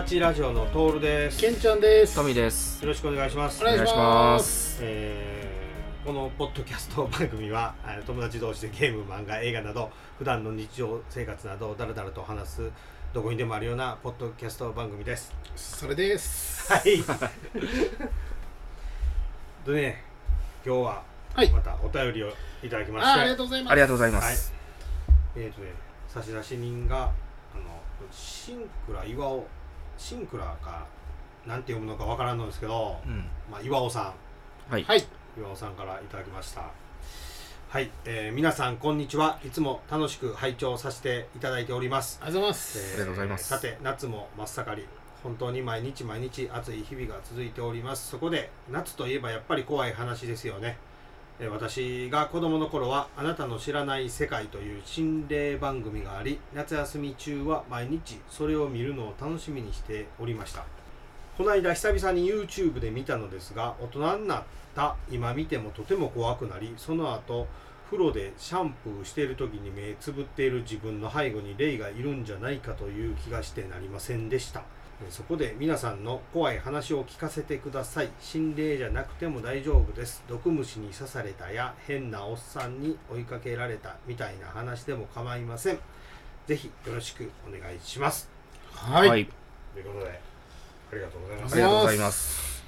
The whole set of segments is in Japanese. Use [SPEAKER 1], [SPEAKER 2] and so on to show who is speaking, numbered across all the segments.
[SPEAKER 1] はい、えー、友達ラジオのトールです。よ
[SPEAKER 2] けんちゃんです
[SPEAKER 3] トミーです。
[SPEAKER 1] ろしくお願いします。
[SPEAKER 2] お願いします
[SPEAKER 1] えーこのポッドキャスト番組はえー友達同士でゲーム、漫画、映画など普段の日常生活などをだらだらと話すどこにでもあるようなポッドキャスト番組です。
[SPEAKER 2] それです
[SPEAKER 1] はい。でね、今日は
[SPEAKER 2] はい
[SPEAKER 1] またお便りをいただきまして、
[SPEAKER 2] あありがとうございます
[SPEAKER 3] ありがとうございます。
[SPEAKER 1] えーとね、差出人があのシンクラ岩尾シンクラかなんて読むのかわからんのですけど、
[SPEAKER 3] うん。
[SPEAKER 1] まあ、岩尾さん。
[SPEAKER 3] はい。
[SPEAKER 2] はい。
[SPEAKER 1] 岩尾さんからいただきました。はい、えー皆さんこんにちは。いつも楽しく拝聴させていただいております、
[SPEAKER 2] ありがとうございます。
[SPEAKER 1] えー
[SPEAKER 3] ありがとうございます。
[SPEAKER 1] さて夏も真っ盛り。本当に毎日毎日暑い日々が続いております。そこで夏といえばやっぱり怖い話ですよね。えー私が子供の頃は「あなたの知らない世界」という心霊番組があり夏休み中は毎日それを見るのを楽しみにしておりました。この間久々に YouTube で見たのですが大人になった今見てもとても怖くなりその後風呂でシャンプーしている時に目つぶっている自分の背後に霊がいるんじゃないかという気がしてなりませんでした。そこで皆さんの怖い話を聞かせてください。心霊じゃなくても大丈夫です。毒虫に刺されたや変なおっさんに追いかけられたみたいな話でも構いません。ぜひよろしくお願いします。
[SPEAKER 2] はい、
[SPEAKER 3] はい。
[SPEAKER 1] ということでありがとうございま
[SPEAKER 3] あ
[SPEAKER 1] す。
[SPEAKER 3] りがとうございます。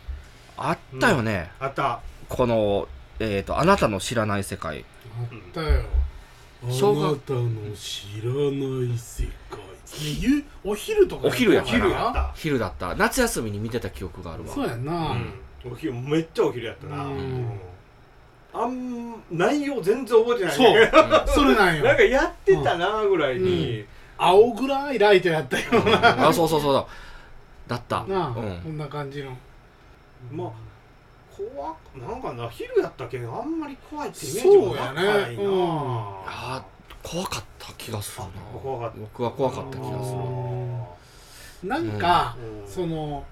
[SPEAKER 3] あったよね。
[SPEAKER 1] あった。
[SPEAKER 3] この、えっと、あなたの知らない世界。
[SPEAKER 2] あったよ。あなたの知らない世界ゆお昼とか
[SPEAKER 3] お昼や
[SPEAKER 2] ったから。
[SPEAKER 1] 昼やった。
[SPEAKER 3] 昼だった。夏休みに見てた記憶があるわ。
[SPEAKER 2] そうやんな、
[SPEAKER 1] お昼めっちゃお昼やったな、
[SPEAKER 2] うん。
[SPEAKER 1] うん。あん内容全然覚えてない
[SPEAKER 2] そう。
[SPEAKER 1] ね
[SPEAKER 2] それなんよ。
[SPEAKER 1] なんかやってたなぐらいに、
[SPEAKER 2] 青暗いライトやったような。
[SPEAKER 3] あ、そうそうそう。だ。だった。
[SPEAKER 2] なあ、
[SPEAKER 3] う
[SPEAKER 2] こ
[SPEAKER 3] ん。
[SPEAKER 2] んな感じの。
[SPEAKER 1] まあ怖くなんかな昼やったけんあんまり怖いってイメージもな
[SPEAKER 2] そうやね。
[SPEAKER 1] いな、
[SPEAKER 2] うん。
[SPEAKER 3] あー怖かった気がするな。
[SPEAKER 1] あ怖かった。
[SPEAKER 3] 僕は怖かった気がする。
[SPEAKER 2] なんか、
[SPEAKER 1] うん。
[SPEAKER 2] その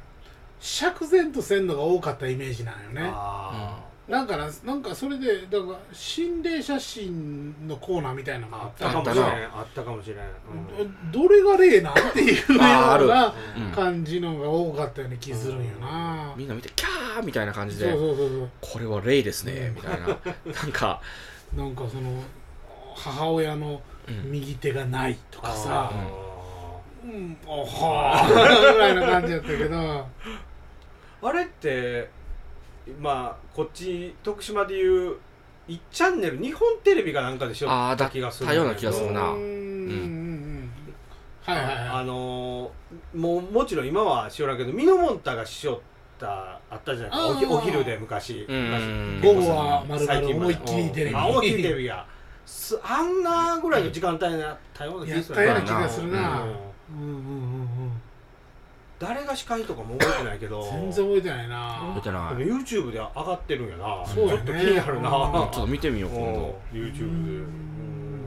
[SPEAKER 2] 釈然とせんのが多かったイメージなんよね。
[SPEAKER 1] あ
[SPEAKER 2] なんかななんかそれでだから心霊写真のコーナーみたいなのがあっ
[SPEAKER 1] ったたかもしれん。
[SPEAKER 3] あっ
[SPEAKER 1] あったかもしれん、うん。
[SPEAKER 2] どれが霊なんっていうよ。うな
[SPEAKER 3] うん。
[SPEAKER 2] 感じのが多かったような気するんよな。
[SPEAKER 3] みんな見て、キャーみたいな感じ
[SPEAKER 2] そう
[SPEAKER 3] で、
[SPEAKER 2] そうそうそう。
[SPEAKER 3] これは霊ですね、みたいな。なんか、
[SPEAKER 2] なんかその母親の
[SPEAKER 3] うん。
[SPEAKER 2] 右手がないとかさ。
[SPEAKER 1] あ
[SPEAKER 2] うんおはー。ぐらいな感じやったけど。
[SPEAKER 1] ー あれってまあこっち徳島でいう1チャンネル日本テレビかなんかでしょ？
[SPEAKER 3] あーだ
[SPEAKER 1] 気がする
[SPEAKER 3] ような気がするな。
[SPEAKER 2] うんうんうん。うんはいはい。
[SPEAKER 1] あ
[SPEAKER 2] はい
[SPEAKER 1] のーもうもちろん今はしおらんけどミノモンタがししょったあったじゃない？おお昼で昔。
[SPEAKER 3] うん。
[SPEAKER 1] 昔
[SPEAKER 2] 午後は
[SPEAKER 1] 最近
[SPEAKER 2] 思いっきりテレビ。
[SPEAKER 1] あ思いっきりテレビが。すあんなぐらいの時間帯になったような気がする
[SPEAKER 2] や
[SPEAKER 3] ったような気が
[SPEAKER 2] するな。
[SPEAKER 1] うん。
[SPEAKER 2] うんうんうんうん
[SPEAKER 1] 誰が司会とかも覚えてないけど。
[SPEAKER 2] 全然覚えてないな。
[SPEAKER 3] 見てない。
[SPEAKER 1] でも YouTube で上がってるんやな。
[SPEAKER 2] そうやね。
[SPEAKER 1] ちょっと気になるな。
[SPEAKER 2] うん。
[SPEAKER 3] ちょっと見てみよう、今度。
[SPEAKER 1] うん。YouTube で。
[SPEAKER 2] うん。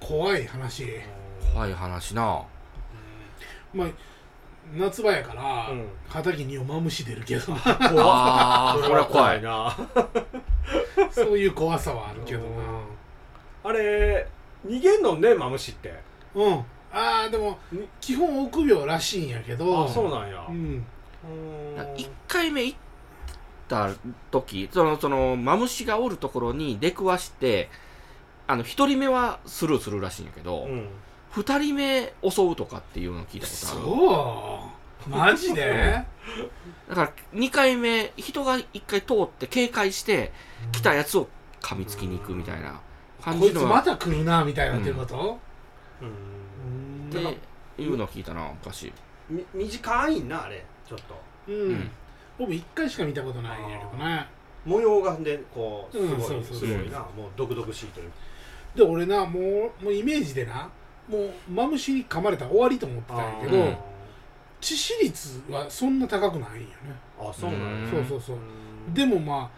[SPEAKER 2] 怖い話。
[SPEAKER 3] 怖い話な。
[SPEAKER 2] まあ夏場やから
[SPEAKER 1] うん
[SPEAKER 2] 畑におまむし出るけど。
[SPEAKER 1] 怖っ
[SPEAKER 3] あ
[SPEAKER 1] れは怖い。
[SPEAKER 3] こ
[SPEAKER 1] な
[SPEAKER 2] そういう怖さはあるけど
[SPEAKER 1] あれ逃げんのねマムシって。
[SPEAKER 2] なうん。ああでも
[SPEAKER 1] に。
[SPEAKER 2] 基本臆病らしいんやけど。
[SPEAKER 1] あそうなんや。
[SPEAKER 2] うん。
[SPEAKER 3] 1回目行った時そのそのマムシがおるところに出くわしてあの1人目はスルーするらしいんやけど、
[SPEAKER 1] うん。
[SPEAKER 3] 2人目襲うとかっていうのを聞いたことある。
[SPEAKER 2] そう。マジで？
[SPEAKER 3] だから2回目人が1回通って警戒して来たやつを噛みつきに行くみたいな感
[SPEAKER 2] こいつま
[SPEAKER 3] じのは
[SPEAKER 2] た来るなみたいなっていうこと？
[SPEAKER 1] うん。
[SPEAKER 2] うん。
[SPEAKER 3] っていうのを聞いたな昔。
[SPEAKER 1] み短いなあれちょっと。
[SPEAKER 2] う
[SPEAKER 3] うん。ん
[SPEAKER 2] 僕一回しか見たことないんやけどね。
[SPEAKER 1] 模様がでこうすごい、すごいな。もう毒々しいという。
[SPEAKER 2] で俺なもうもうイメージでなもうマムシに噛まれたら終わりと思ってたんやけど、
[SPEAKER 3] うん。
[SPEAKER 2] 致死率はそんな高くないんよね。
[SPEAKER 1] あそうなんや。
[SPEAKER 3] うん。
[SPEAKER 2] そうそうそう。
[SPEAKER 1] うん。
[SPEAKER 2] でもま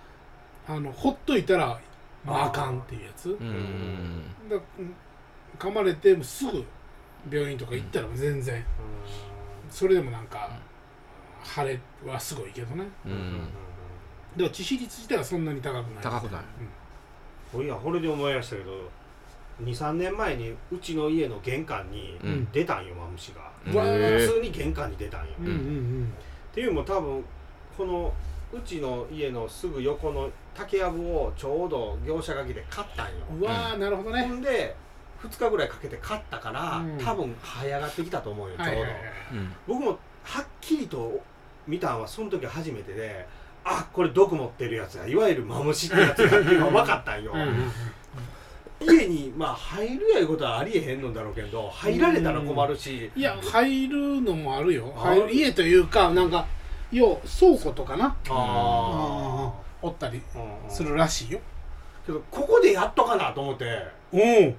[SPEAKER 2] ああのほっといたらまああかんっていうやつ。
[SPEAKER 3] うん
[SPEAKER 2] だうん。噛まれてもすぐ病院とか行ったら全然。それでもなんか腫れはすごいけどね。
[SPEAKER 3] う
[SPEAKER 1] うん。うん。
[SPEAKER 3] ん
[SPEAKER 2] でも致死率自体はそんなに高くない。
[SPEAKER 3] 高くない。
[SPEAKER 1] うん。いやこれで思い出したけど23年前にうちの家の玄関に
[SPEAKER 3] うん。
[SPEAKER 1] 出たんよマムシが、
[SPEAKER 2] う
[SPEAKER 1] 普通に玄関に出たんよ、
[SPEAKER 2] うんうん。
[SPEAKER 1] っていうのも多分このうちの家のすぐ横の竹やぶをちょうど業者が来て買ったんよ、
[SPEAKER 2] うわーなるほど
[SPEAKER 1] ほ
[SPEAKER 2] ね
[SPEAKER 1] んで2日ぐらいかけて買ったから、
[SPEAKER 2] うん。
[SPEAKER 1] 多分這い上がってきたと思うよちょうど、
[SPEAKER 2] はいはいはい。
[SPEAKER 3] うん。
[SPEAKER 1] 僕もはっきりと見たんはその時初めてであこれ毒持ってるやつやいわゆるマムシってやつやっていうのが分かったんよ、
[SPEAKER 2] うん。うん。
[SPEAKER 1] 家にまあ入るやいうことはありえへんのだろうけど入られたら困るし、
[SPEAKER 2] いや入るのもあるよ。
[SPEAKER 1] あ
[SPEAKER 2] 入る家というかなんか要倉庫とかな。
[SPEAKER 1] あ
[SPEAKER 2] おったりするらしいよ。
[SPEAKER 1] けどここでやっとかなと思って。
[SPEAKER 2] うん。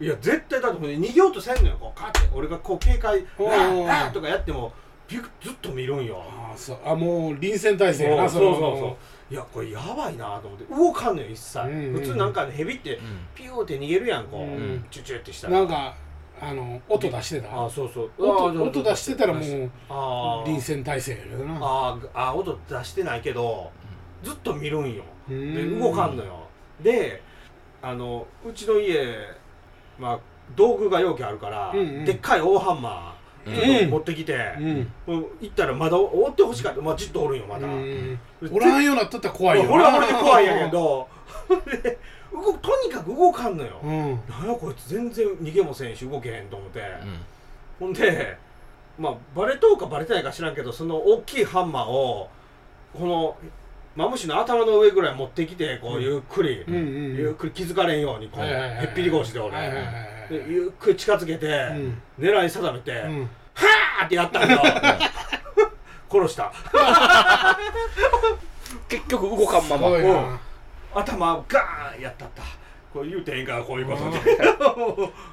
[SPEAKER 1] いや絶対だって逃げようとせんのよ。こうカって俺がこう警戒。
[SPEAKER 2] おー
[SPEAKER 1] ラーラーとかやってもビュッずっと見るんよ。
[SPEAKER 2] ああそう。あもう臨戦態勢やな
[SPEAKER 1] そうそう
[SPEAKER 2] の。
[SPEAKER 1] そうそういやこれやばいなと思って。動かんのよ一切、
[SPEAKER 2] うんうん
[SPEAKER 1] 普通なんかねヘビってピューって逃げるやんこう、
[SPEAKER 2] うん。
[SPEAKER 1] チュチュってしたら。
[SPEAKER 2] なんかあの音出してた。
[SPEAKER 1] あそうそう。
[SPEAKER 2] 音音出してたらもう臨戦態勢やけどな。
[SPEAKER 1] あーあー音出してないけどずっと見るんよ。
[SPEAKER 2] う
[SPEAKER 1] で
[SPEAKER 2] ん
[SPEAKER 1] 動かんのよ。であのうちの家まあ道具が容器あるから、
[SPEAKER 2] うんうん。
[SPEAKER 1] でっかい大ハンマ
[SPEAKER 3] うん。
[SPEAKER 1] ーちょっと持ってきて、
[SPEAKER 2] うん。
[SPEAKER 1] 行ったらまだ追ってほしかった。まあじっとおるんよまだ、
[SPEAKER 2] うんおらんようになっとったら怖いよな。
[SPEAKER 1] これはこれで怖いんやけど。で 動とにかく動かんのよ、
[SPEAKER 2] うん。
[SPEAKER 1] なんやこいつ全然逃げもせんし動けへんと思って、ほんでまあバレとうかバレてないか知らんけどその大きいハンマーをこのマムシの頭の上ぐらい持ってきてこうゆっくり、
[SPEAKER 2] うん。うん
[SPEAKER 1] ゆっくり気づかれんようにこう、へっぴり腰で俺、でゆっくり近づけて、
[SPEAKER 2] うん。
[SPEAKER 1] 狙い定めて、は
[SPEAKER 2] うん。
[SPEAKER 1] ーってやったんよ。殺した。
[SPEAKER 3] 結局動かんまま
[SPEAKER 1] 頭ガーンやったった。こう言うてええんかこういうことで。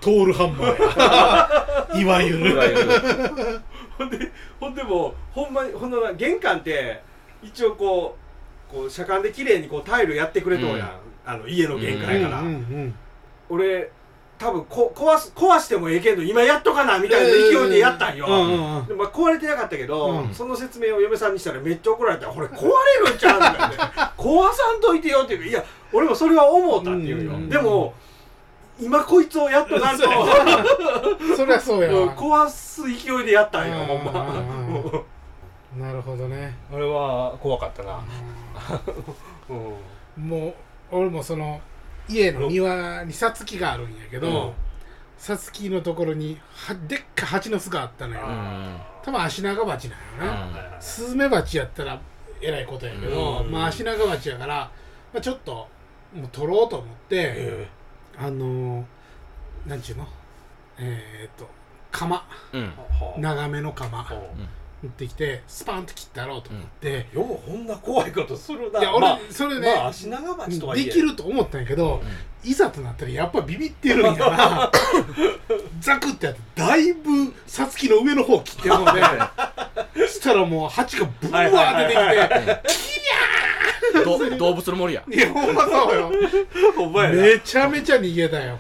[SPEAKER 2] トールハンマーや。いわゆる。
[SPEAKER 1] ほんでほんでもほんまにほんな玄関って一応こうこう車間で綺麗にこうタイルやってくれとうやん、あの家の玄関やから、
[SPEAKER 2] うんうん。
[SPEAKER 1] 俺多分こ壊す壊してもええけど今やっとかなみたいな勢いでやったんよ、
[SPEAKER 2] うんうんうん。
[SPEAKER 1] でまあ、壊れてなかったけど、
[SPEAKER 2] うん。
[SPEAKER 1] その説明を嫁さんにしたらめっちゃ怒られた「これ壊れるんちゃう？ん?」とか言って「壊さんといてよ」って言う。いや俺もそれは思ったって言うよ、
[SPEAKER 2] うん
[SPEAKER 1] でも今こいつをやっとなんと。
[SPEAKER 2] そりゃそうや
[SPEAKER 1] 壊す勢いでやったんよ
[SPEAKER 2] うん
[SPEAKER 1] ほんま
[SPEAKER 2] うん。なるほどね。
[SPEAKER 1] 俺は怖かったな、うん。
[SPEAKER 2] もう俺もその家の庭にさつきがあるんやけ
[SPEAKER 1] うん。
[SPEAKER 2] どさつきのところにはでっかい蜂の巣があったのよ。
[SPEAKER 3] うん。
[SPEAKER 2] 多分足長鉢なんよな、スズメバチやったらえらいことやけど、
[SPEAKER 1] うん。
[SPEAKER 2] まあ足長鉢やから、まあ、ちょっともう取ろうと思って、
[SPEAKER 1] え
[SPEAKER 2] あのー、なんちゅうの？えー、っと釜長めの釜
[SPEAKER 1] はあ
[SPEAKER 2] 持ってきてスパンと切ってやろうと思って、
[SPEAKER 1] ようこんな怖いことするな。い
[SPEAKER 2] や俺、
[SPEAKER 1] まあ
[SPEAKER 2] それね、
[SPEAKER 1] まあ足長鉢とはいえ。
[SPEAKER 2] できると思ったんやけど、いざとなったらやっぱビビってるんやな。ザクってやってだいぶさつきの上の方切ってるので。そしたらもう蜂がブワー出てきて、
[SPEAKER 3] ど動物の森や。
[SPEAKER 2] いやほんまそうよ。
[SPEAKER 1] お前ら
[SPEAKER 2] めちゃめちゃ逃げたよ。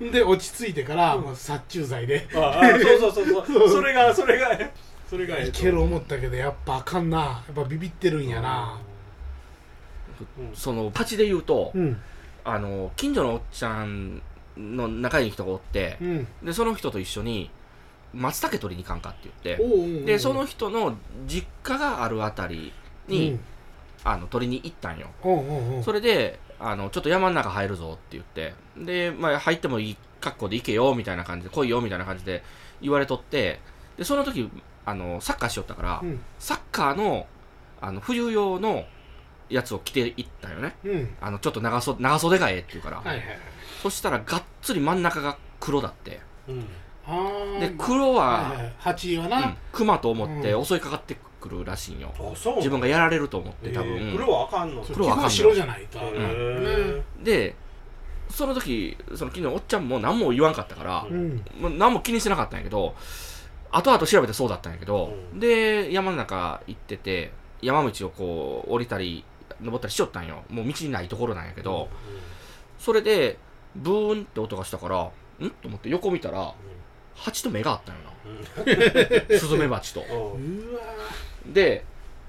[SPEAKER 2] で落ち着いてからもう殺虫剤で。
[SPEAKER 1] ああそうそうそう。そう。それがそれがそれがええ
[SPEAKER 2] いける思ったけどやっぱあかんな。やっぱビビってるんやな。
[SPEAKER 3] その蜂で言うと
[SPEAKER 2] うん。
[SPEAKER 3] あの近所のおっちゃんの仲いい人がおって
[SPEAKER 2] うん。
[SPEAKER 3] でその人と一緒に松茸取りに行かんかって言って
[SPEAKER 2] おうおうおう。
[SPEAKER 3] でその人の実家があるあたりに、あの取りに行ったんよ。
[SPEAKER 2] うんおうおうおう。
[SPEAKER 3] それであのちょっと山の中入るぞって言ってで、まあ、入ってもいい格好で行けよみたいな感じで来いよみたいな感じで言われとってでその時あのサッカーしよったから、
[SPEAKER 2] うん。
[SPEAKER 3] サッカーのあの冬用のやつを着ていったんよね。
[SPEAKER 2] うん。
[SPEAKER 3] あのちょっと長袖長袖がええって言うから、
[SPEAKER 2] はいはいはい。
[SPEAKER 3] そしたらがっつり真ん中が黒だって。
[SPEAKER 1] うん。
[SPEAKER 3] で黒は、
[SPEAKER 2] はいはい蜂は
[SPEAKER 3] うん
[SPEAKER 2] な、
[SPEAKER 3] 熊と思って
[SPEAKER 2] うん。
[SPEAKER 3] 襲いかかってくるらしいんよ、自分がやられると思って多分、
[SPEAKER 1] えー黒はあかんの。
[SPEAKER 3] 黒はあかんの
[SPEAKER 2] 白じゃないと、
[SPEAKER 3] でその時その昨日おっちゃんも何も言わんかったから、何も気にしてなかったんやけど後々調べてそうだったんやけど、
[SPEAKER 1] うん。
[SPEAKER 3] で山の中行ってて山道をこう降りたり登ったりしよったんよ。もう道にないところなんやけど、それでブーンって音がしたからん？と思って横見たら蜂と目があったんよな。スズメバチと。で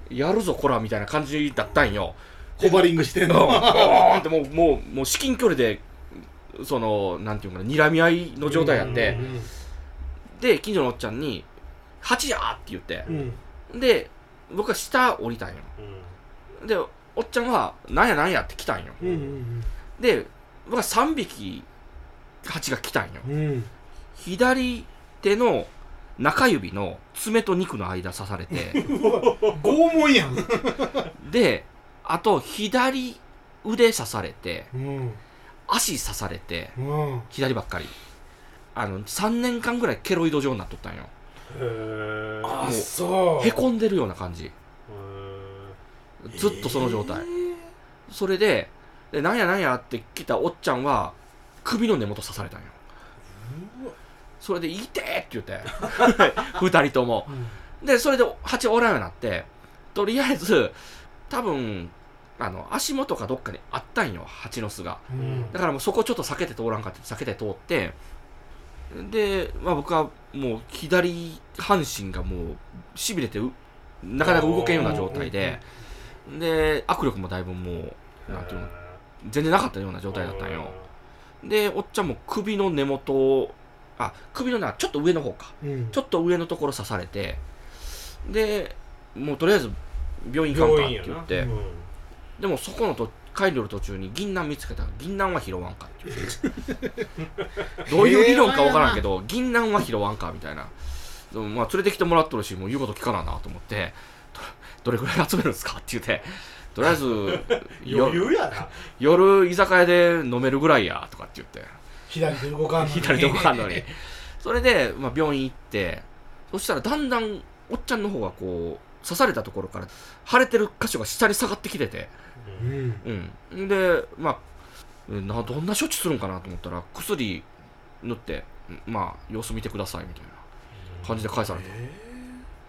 [SPEAKER 3] やるぞこらみたいな感じだったんよ。
[SPEAKER 2] ーホバリングしてん
[SPEAKER 3] ボ
[SPEAKER 2] の
[SPEAKER 3] ーンってもうもうもう至近距離でそのなんていうかな睨み合いの状態やって、
[SPEAKER 2] うん
[SPEAKER 3] で近所のおっちゃんに「8や!」って言って。
[SPEAKER 2] う、ん。
[SPEAKER 3] で僕は下降りたんよ。でおっちゃんは「なんやなんや」って来たんよ。で僕は3匹蜂が来たんよ。左手の中指の爪と肉の間刺されて。
[SPEAKER 2] 拷問やん。
[SPEAKER 3] であと左腕刺されて。
[SPEAKER 2] うん。
[SPEAKER 3] 足刺されて。
[SPEAKER 2] うん。
[SPEAKER 3] 左ばっかりあの3年間ぐらいケロイド状になっとったんよ。
[SPEAKER 1] へえ
[SPEAKER 2] そう。
[SPEAKER 3] へこんでるような感じ。ずっとその状態、それででなんやなんやって来たおっちゃんは首の根元刺されたんよ。それで「痛て!」って言って。二人とも。
[SPEAKER 2] うん。
[SPEAKER 3] でそれで蜂おらんようになって。とりあえず多分あの足元かどっかにあったんよ蜂の巣が。
[SPEAKER 2] うん。
[SPEAKER 3] だからもうそこちょっと避けて通らんかって避けて通ってで、まあ、僕はもう左半身がもうしびれてうなかなか動けんような状態でで握力もだいぶもうなんていうの全然なかったような状態だったんよ。でおっちゃんも首の根元をあ首のなちょっと上の方か。
[SPEAKER 2] うん。
[SPEAKER 3] ちょっと上のところ刺されてでもうとりあえず病院行かんかって言ってでもそこのと帰る途中に銀杏見つけたら銀杏は拾わんかって言ってどういう理論か分からんけど銀杏は拾わんかみたいな。まあ連れてきてもらっとるしもう言うこと聞かななと思ってどどれぐらい集めるんですかって言ってとりあえずよ
[SPEAKER 1] 余裕やな。
[SPEAKER 3] 夜居酒屋で飲めるぐらいやとかって言って。
[SPEAKER 2] 左手動かんのに。
[SPEAKER 3] 左手動かんのに。それで、まあ、病院行ってそしたらだんだんおっちゃんの方がこう刺されたところから腫れてる箇所が下に下がってきてて
[SPEAKER 2] うん。
[SPEAKER 3] うんでまあうんなどんな処置するんかなと思ったら薬塗ってうんまあ様子見てくださいみたいな感じで返された。で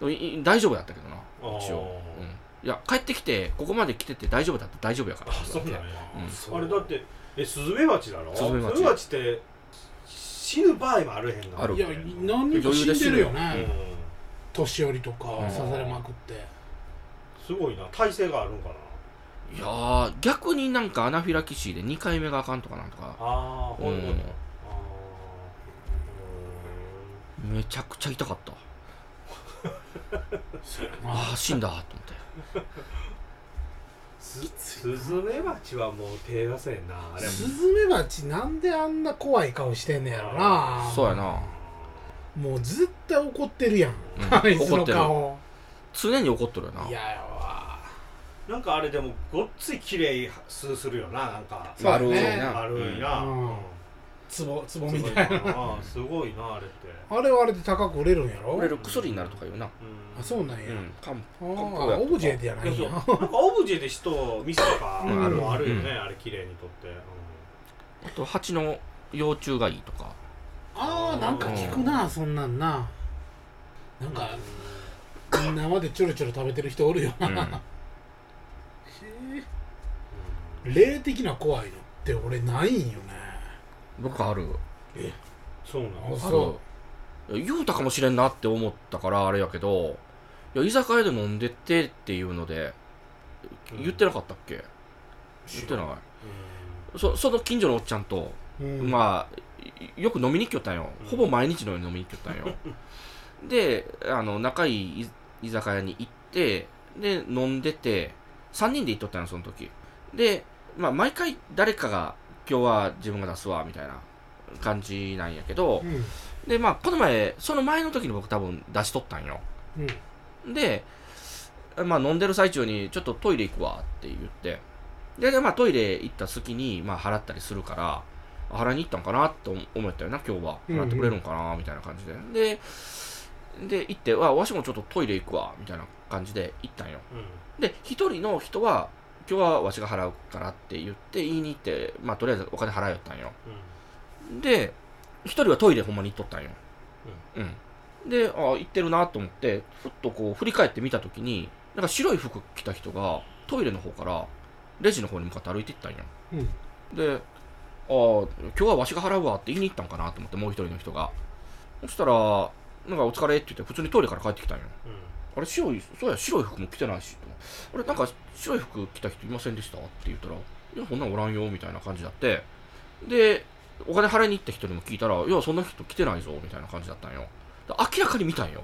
[SPEAKER 3] もいい大丈夫やったけどな一応、うん、いや帰ってきてここまで来てて大丈夫だって大丈夫やから。
[SPEAKER 1] あそうなんや。
[SPEAKER 3] うん。
[SPEAKER 1] あれだってえスズメバチだろ？
[SPEAKER 3] スズメバチ。
[SPEAKER 1] って死ぬ場合もあるへんの
[SPEAKER 3] ある。
[SPEAKER 2] いや何人か死んでるよ
[SPEAKER 1] うん。
[SPEAKER 2] ね年寄りとか
[SPEAKER 3] うん。
[SPEAKER 2] 刺されまくって。
[SPEAKER 1] すごいな。体勢があるんかない
[SPEAKER 3] やー逆になんかアナフィラキシーで2回目があかんとかなんとか。
[SPEAKER 1] ああ
[SPEAKER 3] うん。
[SPEAKER 1] あ
[SPEAKER 3] めちゃくちゃ痛かった。ああ死んだと思って。
[SPEAKER 1] ススズメバチはもう手出せんなあれ。
[SPEAKER 2] スズメバチなんであんな怖い顔してんねやろな。
[SPEAKER 3] そうやな。
[SPEAKER 2] もう絶対怒ってるやん、
[SPEAKER 3] うん。
[SPEAKER 2] あいつの
[SPEAKER 3] 怒ってる。
[SPEAKER 2] 顔
[SPEAKER 3] 常に怒っとるよな。
[SPEAKER 2] 嫌やわ
[SPEAKER 1] なんかあれでもごっつい綺麗数するよななんか。
[SPEAKER 2] そうだね。
[SPEAKER 3] 丸いな
[SPEAKER 1] 丸いな。
[SPEAKER 2] うん。
[SPEAKER 1] うん
[SPEAKER 2] ツボツボ
[SPEAKER 1] すごい
[SPEAKER 2] みたいな。
[SPEAKER 1] なすごいなあれって。
[SPEAKER 2] あれはあれで高く売れるんやろ？
[SPEAKER 3] 売れる薬になるとか言うな。
[SPEAKER 1] うん。
[SPEAKER 2] あそうなんや、
[SPEAKER 3] うん。かん
[SPEAKER 2] あ
[SPEAKER 3] 漢方
[SPEAKER 2] オブジェでやない
[SPEAKER 1] な。んかオブジェで人を見せとか
[SPEAKER 2] うん。ある
[SPEAKER 1] もあるよね、
[SPEAKER 3] うん。
[SPEAKER 1] あれ綺麗に撮って、
[SPEAKER 3] あと蜂の幼虫がいいとか。
[SPEAKER 2] ああなんか聞くなそんなんな。なんか生でちょろちょろ食べてる人おるよな、霊的な怖いのって俺ないんよね。
[SPEAKER 3] 僕ある。
[SPEAKER 1] そうなの
[SPEAKER 2] あそ
[SPEAKER 3] いや言うたかもしれんなって思ったからあれやけどいや居酒屋で飲んでってっていうので言ってなかったっけ、言ってない。そその近所のおっちゃんと、
[SPEAKER 2] う、うん、
[SPEAKER 3] まあいよく飲みに来よったんよ、
[SPEAKER 1] うん。
[SPEAKER 3] ほぼ毎日のように飲みに来よったんよ。であの仲いい居居酒屋に行ってで飲んでて3人で行っとったんよその時。で、まあ、毎回誰かが今日は自分が出すわみたいな感じなんやけど、
[SPEAKER 2] うん。
[SPEAKER 3] でまあこの前その前の時に僕多分出しとったんよ。
[SPEAKER 2] うん。
[SPEAKER 3] で、まあ、飲んでる最中にちょっとトイレ行くわって言って。でで、まあ、トイレ行った隙に、まあ、払ったりするから払いに行ったんかなと思ったよな今日は。
[SPEAKER 2] うんうん。
[SPEAKER 3] 払ってくれるんかなみたいな感じで、でで行ってわわしもちょっとトイレ行くわみたいな感じで行ったんよ。で一人の人は今日はわしが払うからって言って言いに行って、まあ、とりあえずお金払いよったんよ。で一人はトイレほんまに行っとったんよ。うん、であ行ってるなと思ってふっとこう振り返って見た時になんか白い服着た人がトイレの方からレジの方に向かって歩いていったんよ。
[SPEAKER 2] うん。
[SPEAKER 3] であ今日はわしが払うわって言いに行ったんかなと思ってもう一人の人が。そしたらなんかお疲れって言って普通にトイレから帰ってきたんよあれ白いそうや白い服も着てないしとあれなんか白い服着た人いませんでしたって言ったらいやこんなんおらんよみたいな感じになって。でお金払いに行った人にも聞いたら「いやそんな人来てないぞ」みたいな感じだったんよ。で明らかに見たんよ。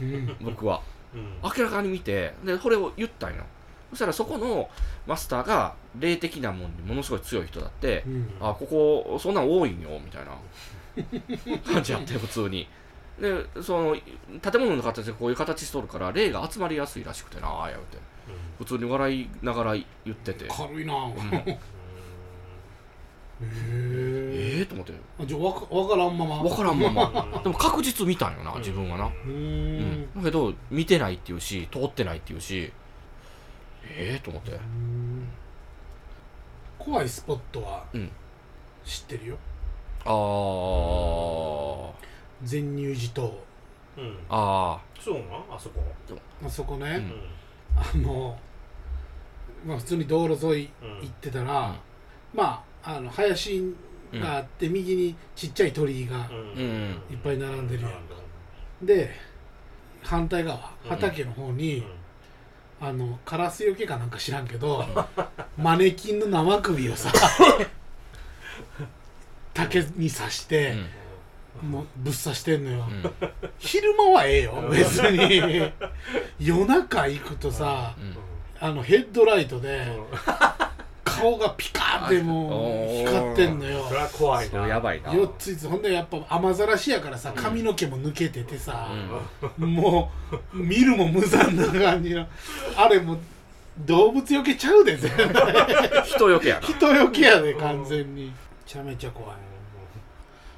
[SPEAKER 2] うん。
[SPEAKER 3] 僕は。
[SPEAKER 1] うん。
[SPEAKER 3] 明らかに見てでそれを言ったんよ。そしたらそこのマスターが霊的なもんにものすごい強い人だって
[SPEAKER 2] うん。
[SPEAKER 3] あここそんなん多いんよみたいな感じやって普通にでその建物の形でこういう形しとるから霊が集まりやすいらしくてなあやうて。普通に笑いながら言ってて。
[SPEAKER 2] 軽いな。
[SPEAKER 3] うん。
[SPEAKER 2] へえ
[SPEAKER 3] ええと思って。
[SPEAKER 2] あじゃあわからんまま。
[SPEAKER 3] 分からんまま。
[SPEAKER 1] う ん
[SPEAKER 3] でも確実見たんよな自分はな。
[SPEAKER 2] うー
[SPEAKER 3] うん。んだけど見てないっていうし通ってないっていうし。ええと思って。
[SPEAKER 2] うん。怖いスポットは
[SPEAKER 3] うん。
[SPEAKER 2] 知ってるよ。
[SPEAKER 3] あー
[SPEAKER 2] 全入寺島
[SPEAKER 1] うん。
[SPEAKER 3] あ
[SPEAKER 1] そうなん？あそこ？
[SPEAKER 2] あそこね、
[SPEAKER 3] うん。
[SPEAKER 2] あのまあ普通に道路沿い
[SPEAKER 1] うん。
[SPEAKER 2] 行ってたら、まああの林があって、右にちっちゃい鳥居が
[SPEAKER 1] うん。
[SPEAKER 3] うん。
[SPEAKER 2] いっぱい並んでるやん
[SPEAKER 1] う
[SPEAKER 2] で反対側
[SPEAKER 1] うん。
[SPEAKER 2] 畑の方に、
[SPEAKER 1] ん。
[SPEAKER 2] あのカラスよけかなんか知らんけど マネキンの生首をさ 竹に刺して、
[SPEAKER 3] うん
[SPEAKER 2] もうぶっ刺してんのよ、
[SPEAKER 3] うん。
[SPEAKER 2] 昼間はええよ別に。夜中行くとさ
[SPEAKER 3] うん。
[SPEAKER 2] あのヘッドライトで
[SPEAKER 1] うん。
[SPEAKER 2] 顔がピカーってもう光ってんのよ。
[SPEAKER 1] それは怖い
[SPEAKER 3] そ
[SPEAKER 1] な
[SPEAKER 3] れやばいな。
[SPEAKER 2] 4つ5つ。ほんでやっぱ雨ざらしやからさ髪の毛も抜けててさ、もう見るも無残な感じの。あれもう動物よけちゃうで絶対。
[SPEAKER 3] 人よけやな。
[SPEAKER 2] 人よけやで完全に。めちゃめちゃ怖い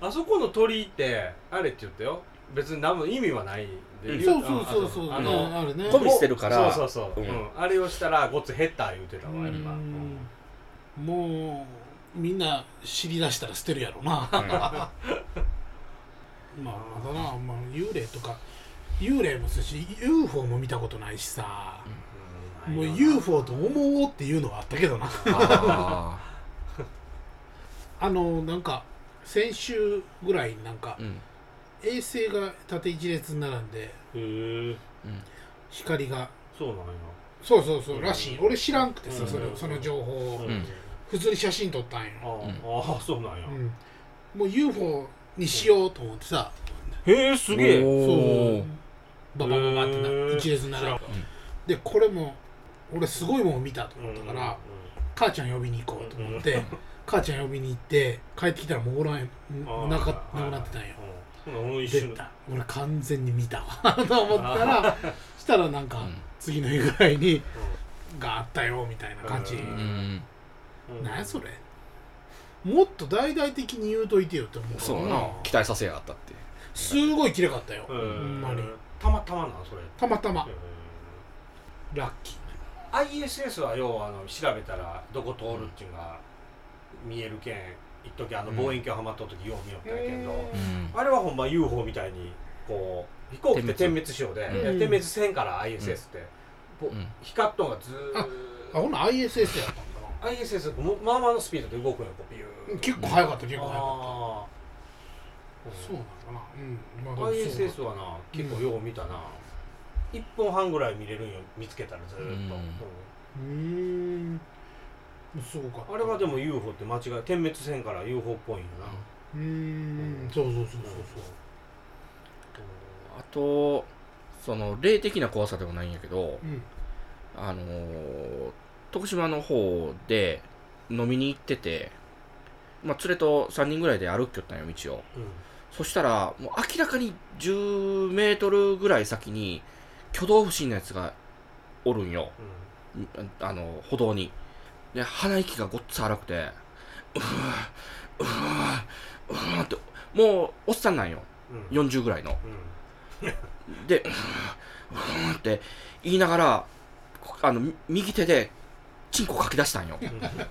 [SPEAKER 1] あそこの鳥居ってあれって言ったよ。別に何も意味はないで。
[SPEAKER 3] うん。
[SPEAKER 2] そうそうそうそう。
[SPEAKER 1] あ
[SPEAKER 2] ね
[SPEAKER 1] の
[SPEAKER 2] あるね。
[SPEAKER 3] ゴミ捨てるから。
[SPEAKER 1] そうそうそう、
[SPEAKER 3] うん。
[SPEAKER 1] うん。あれをしたらごっつ減った言うてたわやっぱ、
[SPEAKER 2] うん。もうみんな知り出したら捨てるやろな。まあまだな、まあ、幽霊とか。幽霊もそうし UFO も見たことないしさ、もう UFO と思おうっていうのはあったけどな。
[SPEAKER 3] あ
[SPEAKER 2] あのなんか先週ぐらいになんか
[SPEAKER 3] ーうん。
[SPEAKER 2] 衛星が縦一列に並んで
[SPEAKER 1] へえ
[SPEAKER 2] 光が。
[SPEAKER 1] そうなんや。
[SPEAKER 2] そうそうそうらしい。俺知らんくてさ
[SPEAKER 1] うん。
[SPEAKER 2] それその情報を。
[SPEAKER 1] うん。
[SPEAKER 3] うん。
[SPEAKER 2] 普通に写真撮ったんよ、
[SPEAKER 1] あ
[SPEAKER 3] うん。
[SPEAKER 1] ああそうなんや、
[SPEAKER 2] うん、もう UFO にしようと思ってさ。
[SPEAKER 1] へえすげえ。
[SPEAKER 2] そう。
[SPEAKER 3] おー
[SPEAKER 2] ババババってな一列に並んで。でこれも俺すごいもん見たと思ったから、母ちゃん呼びに行こうと思って、母ちゃん呼びに行って帰ってきたらもうおらん
[SPEAKER 1] うん。
[SPEAKER 2] なかなくなってたんよ
[SPEAKER 1] うん。うん一
[SPEAKER 2] 出
[SPEAKER 1] 瞬
[SPEAKER 2] た。俺完全に見たわ。と思ったらしたらなんか
[SPEAKER 3] うん。
[SPEAKER 2] 次の日ぐらいにがあったよみたいな感じ、
[SPEAKER 1] う
[SPEAKER 3] うん。
[SPEAKER 1] うん。
[SPEAKER 2] なん。やそれ。もっと大々的に言うといてよって思う
[SPEAKER 3] そうな期待させやがったって
[SPEAKER 2] すごい綺麗かったよ、
[SPEAKER 1] うん。
[SPEAKER 2] ほんまに。
[SPEAKER 1] たまたまなんそれ。
[SPEAKER 2] たまたま。
[SPEAKER 1] へ
[SPEAKER 2] ラッキー。
[SPEAKER 1] ー ISS は要はあの調べたらどこ通るっていうのが見えるけん一時あの
[SPEAKER 3] うん。
[SPEAKER 1] 望遠鏡はまった時よう見よったんやけど、
[SPEAKER 3] うん。
[SPEAKER 1] あれはほんま UFO みたいにこう飛行機って点滅しようで、点滅せんから ISS って、光っとんがずーっ
[SPEAKER 2] あほな ISS やったんだな。
[SPEAKER 1] ISS もまあまあのスピードで動くんよこうビュー
[SPEAKER 2] 結構早かった結構早かった。
[SPEAKER 1] あ
[SPEAKER 2] そうなのかな。うん。
[SPEAKER 1] ISS はな結構よう見たな、一1分半ぐらい見れるんよ見つけたらずーっと、
[SPEAKER 3] うん。
[SPEAKER 2] うーんすごかった。
[SPEAKER 1] あれはでも UFO って間違い点滅せんから UFO っぽいんよな、
[SPEAKER 2] うーん。そうそうそうそう。
[SPEAKER 3] あとその霊的な怖さでもないんやけど
[SPEAKER 2] うん。
[SPEAKER 3] あのー徳島の方で飲みに行ってて、まあ、連れと3人ぐらいで歩きよったんよ道を。
[SPEAKER 1] うん。
[SPEAKER 3] そしたらもう明らかに10メートルぐらい先に挙動不審なやつがおるんよ。あの歩道にで鼻息がごっつ荒くてうーうーうーってもうおっさんなんよ。
[SPEAKER 1] うん。うん
[SPEAKER 3] 40ぐらいの。
[SPEAKER 1] うん。
[SPEAKER 3] で、うーうーって言いながら、こあの、み右手で、チンコかき出したんよ。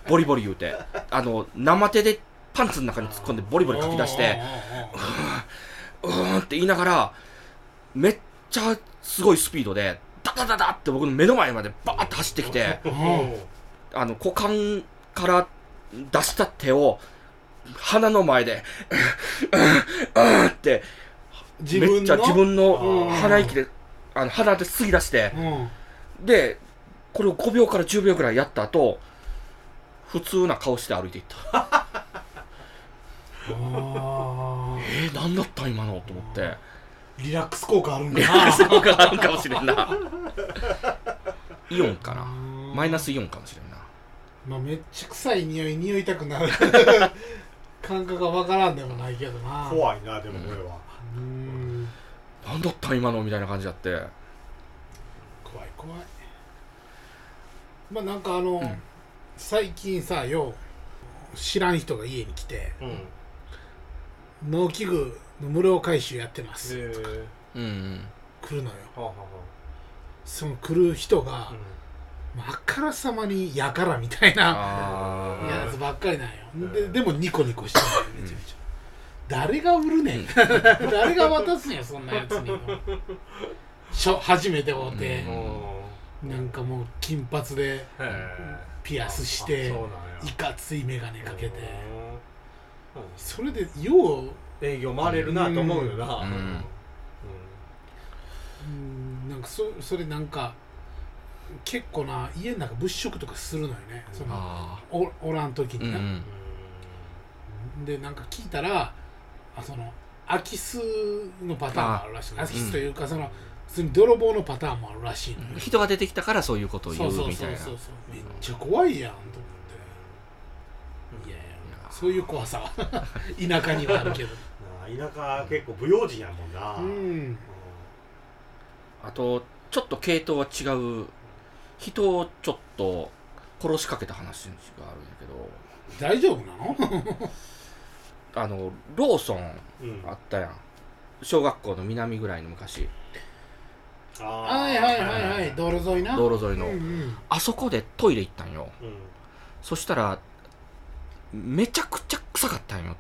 [SPEAKER 3] ボリボリ言うて。あの、生手でパンツの中に突っ込んでボリボリかき出して、うーんって言いながら、めっちゃすごいスピードで、ダダダダって僕の目の前までバーって走ってきて、あの、股間から出した手を、鼻の前で、うーんって、
[SPEAKER 2] 自分の？
[SPEAKER 3] めっちゃ自分の
[SPEAKER 2] うん
[SPEAKER 3] 鼻息で、あの鼻で吸い出して、
[SPEAKER 2] うん。
[SPEAKER 3] で、これを5秒から10秒ぐらいやった後、普通な顔して歩いていった。
[SPEAKER 2] あ
[SPEAKER 3] えー、何だった今のと思って。
[SPEAKER 2] ーリラックス効果あるんだな。
[SPEAKER 3] そうがあるかもしれんな。イオンかな。マイナスイオンかもしれんな
[SPEAKER 2] まあめっちゃ臭い匂い匂いたくなる。感覚がわからんでもないけどな。
[SPEAKER 1] 怖いなでもこれは、
[SPEAKER 2] うん。
[SPEAKER 3] 何だった今のみたいな感じだって。
[SPEAKER 2] 怖い怖い。まあなんかあの、
[SPEAKER 3] ん。
[SPEAKER 2] 最近さよう知らん人が家に来て
[SPEAKER 1] うん。
[SPEAKER 2] 農機具の無料回収やってます。
[SPEAKER 1] へえ
[SPEAKER 3] うんうん。
[SPEAKER 2] 来るのよ。
[SPEAKER 1] はあは
[SPEAKER 2] その来る人が
[SPEAKER 1] あは、
[SPEAKER 2] まああからさまにやからみたいな
[SPEAKER 3] あ
[SPEAKER 2] やつばっかりなんよ。
[SPEAKER 1] ん。
[SPEAKER 2] ででもニコニコしてるめちゃめちゃ。誰が売るねん。誰が渡すんやそんなやつにしょ初めて会うて。
[SPEAKER 1] う、ん。
[SPEAKER 2] なんかもう金髪でピアスしていかつい眼鏡かけて。
[SPEAKER 1] うん。
[SPEAKER 2] それでよう
[SPEAKER 1] 営業回れるなと思うよな。
[SPEAKER 3] うん。
[SPEAKER 2] うんなんかそそれなんか結構な家の中物色とかするのよね。その
[SPEAKER 3] あ
[SPEAKER 2] おおらん時にな、
[SPEAKER 3] ーうんうん。
[SPEAKER 2] でなんか聞いたらあその空き巣のパターンもあるらしい空き巣というかその普通に泥棒のパターンもあるらしいの。よ、
[SPEAKER 3] 人が出てきたからそういうことを言
[SPEAKER 2] そうそうう
[SPEAKER 3] みたいな。
[SPEAKER 2] そうそうめっちゃ怖いやんと思って。いやいやそういう怖さは。田舎にはあるけど。
[SPEAKER 1] 田舎結構不用心やもんな。
[SPEAKER 2] うん。
[SPEAKER 3] あとちょっと系統は違う人をちょっと殺しかけた話があるんやけど。
[SPEAKER 2] 大丈夫なの？
[SPEAKER 3] あのローソン
[SPEAKER 1] うん
[SPEAKER 3] あったやん。小学校の南ぐらいの昔。
[SPEAKER 1] あ
[SPEAKER 2] はいはいはいはい。道路沿いな。
[SPEAKER 3] 道路沿いの、
[SPEAKER 2] うんうん。
[SPEAKER 3] あそこでトイレ行ったんよ。
[SPEAKER 1] うん。
[SPEAKER 3] そしたらめちゃくちゃ臭かったんよ。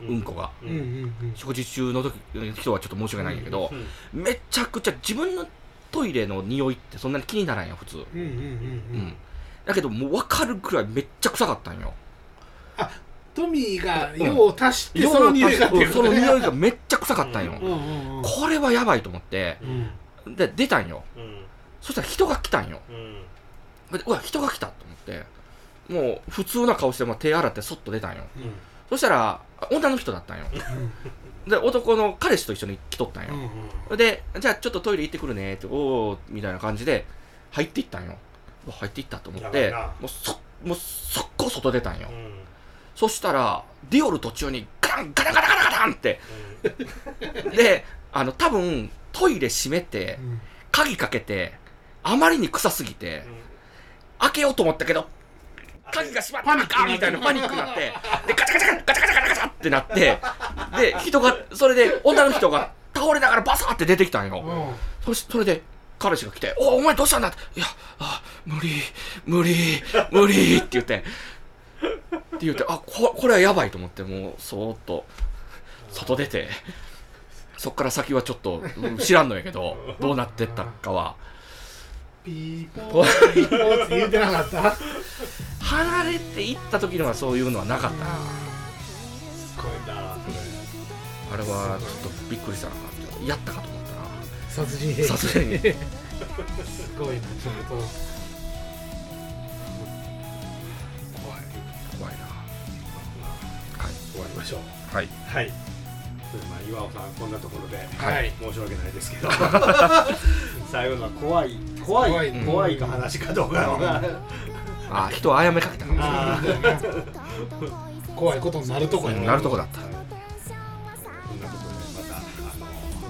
[SPEAKER 3] うん。こが。
[SPEAKER 2] うん。うん。うん。
[SPEAKER 3] 食事中の時人はちょっと申し訳ないんやけど、
[SPEAKER 1] うん。
[SPEAKER 3] めちゃくちゃ自分のトイレの匂いってそんなに気にならんやん普通、
[SPEAKER 2] うんうんうんう
[SPEAKER 3] うん。
[SPEAKER 2] ん
[SPEAKER 3] だけどもう分かるくらいめっちゃ臭かったんよ。
[SPEAKER 2] トミーが用を足して
[SPEAKER 3] 用
[SPEAKER 2] その匂いが出る。
[SPEAKER 3] うんその匂いがめっちゃ臭かったんよ、
[SPEAKER 2] うんうんうん
[SPEAKER 3] これはやばいと思って。
[SPEAKER 2] うん。
[SPEAKER 3] で出たんよ。
[SPEAKER 1] うん。
[SPEAKER 3] そしたら人が来たんよ。
[SPEAKER 1] うん。
[SPEAKER 3] でうわ人が来たと思って。もう普通な顔して、まあ、手洗ってそっと出たんよ。
[SPEAKER 2] うん。
[SPEAKER 3] そしたら女の人だったんよで男の彼氏と一緒に来とったんよ。
[SPEAKER 2] うんうん
[SPEAKER 3] でじゃあちょっとトイレ行ってくるねっておおみたいな感じで入っていったんよ。入っていったと思ってもうそもう速攻外出たんよ。
[SPEAKER 1] うん。
[SPEAKER 3] そしたらディオール途中にガランガラガラガラガランって。であの多分トイレ閉めて
[SPEAKER 2] うん。
[SPEAKER 3] 鍵かけてあまりに臭すぎて開けようと思ったけど鍵が閉まった。かみたいなパニックになって。でガチャガチャガチャガチャガチャガチャってなってで人がそれで女の人が倒れながらバサーって出てきたんよ、
[SPEAKER 2] うん。
[SPEAKER 3] そしそれで彼氏が来て「おお前どうしたんだ?」って「いやあ無理無理無理」って言って。って言ってあここれはやばいと思ってもうそーっと外出てそっから先はちょっとうん知らんのやけどどうなってったかは。
[SPEAKER 2] ピーポーピーポーって言うてなかった？
[SPEAKER 3] 離れていった時のはそういうのはなかった。なあれはちょっとびっくりしたなやったかと思った
[SPEAKER 2] 殺人兵器。
[SPEAKER 3] なさす
[SPEAKER 2] ごいな。ちょっと怖い。
[SPEAKER 3] 怖いな。はい
[SPEAKER 1] 終わりましょう。
[SPEAKER 3] はい。
[SPEAKER 1] はい。それでまあ岩尾さんこんなところで
[SPEAKER 2] はい。
[SPEAKER 1] 申し訳ないですけど。最後のは怖い。怖い
[SPEAKER 2] 怖い。
[SPEAKER 1] 怖いか話かどうかは。
[SPEAKER 3] あ人をあやめかけたかも
[SPEAKER 1] あ
[SPEAKER 2] 怖いことになるとこや
[SPEAKER 3] なるとこだった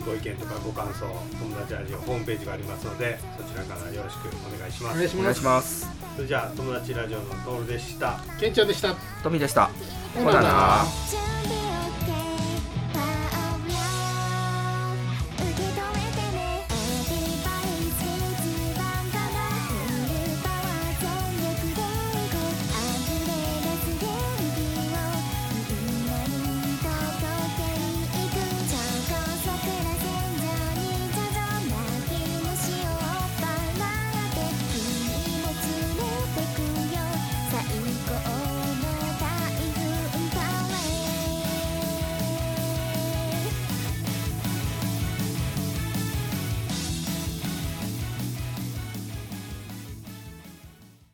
[SPEAKER 1] ご意見とかご感想友達ラジオホームページがありますのでそちらからよろしくお願いします。
[SPEAKER 2] お願いします。
[SPEAKER 1] それじゃあ友達ラジオのトールでした。
[SPEAKER 2] ケンちゃんでした。
[SPEAKER 3] トミーでした。
[SPEAKER 2] ほなな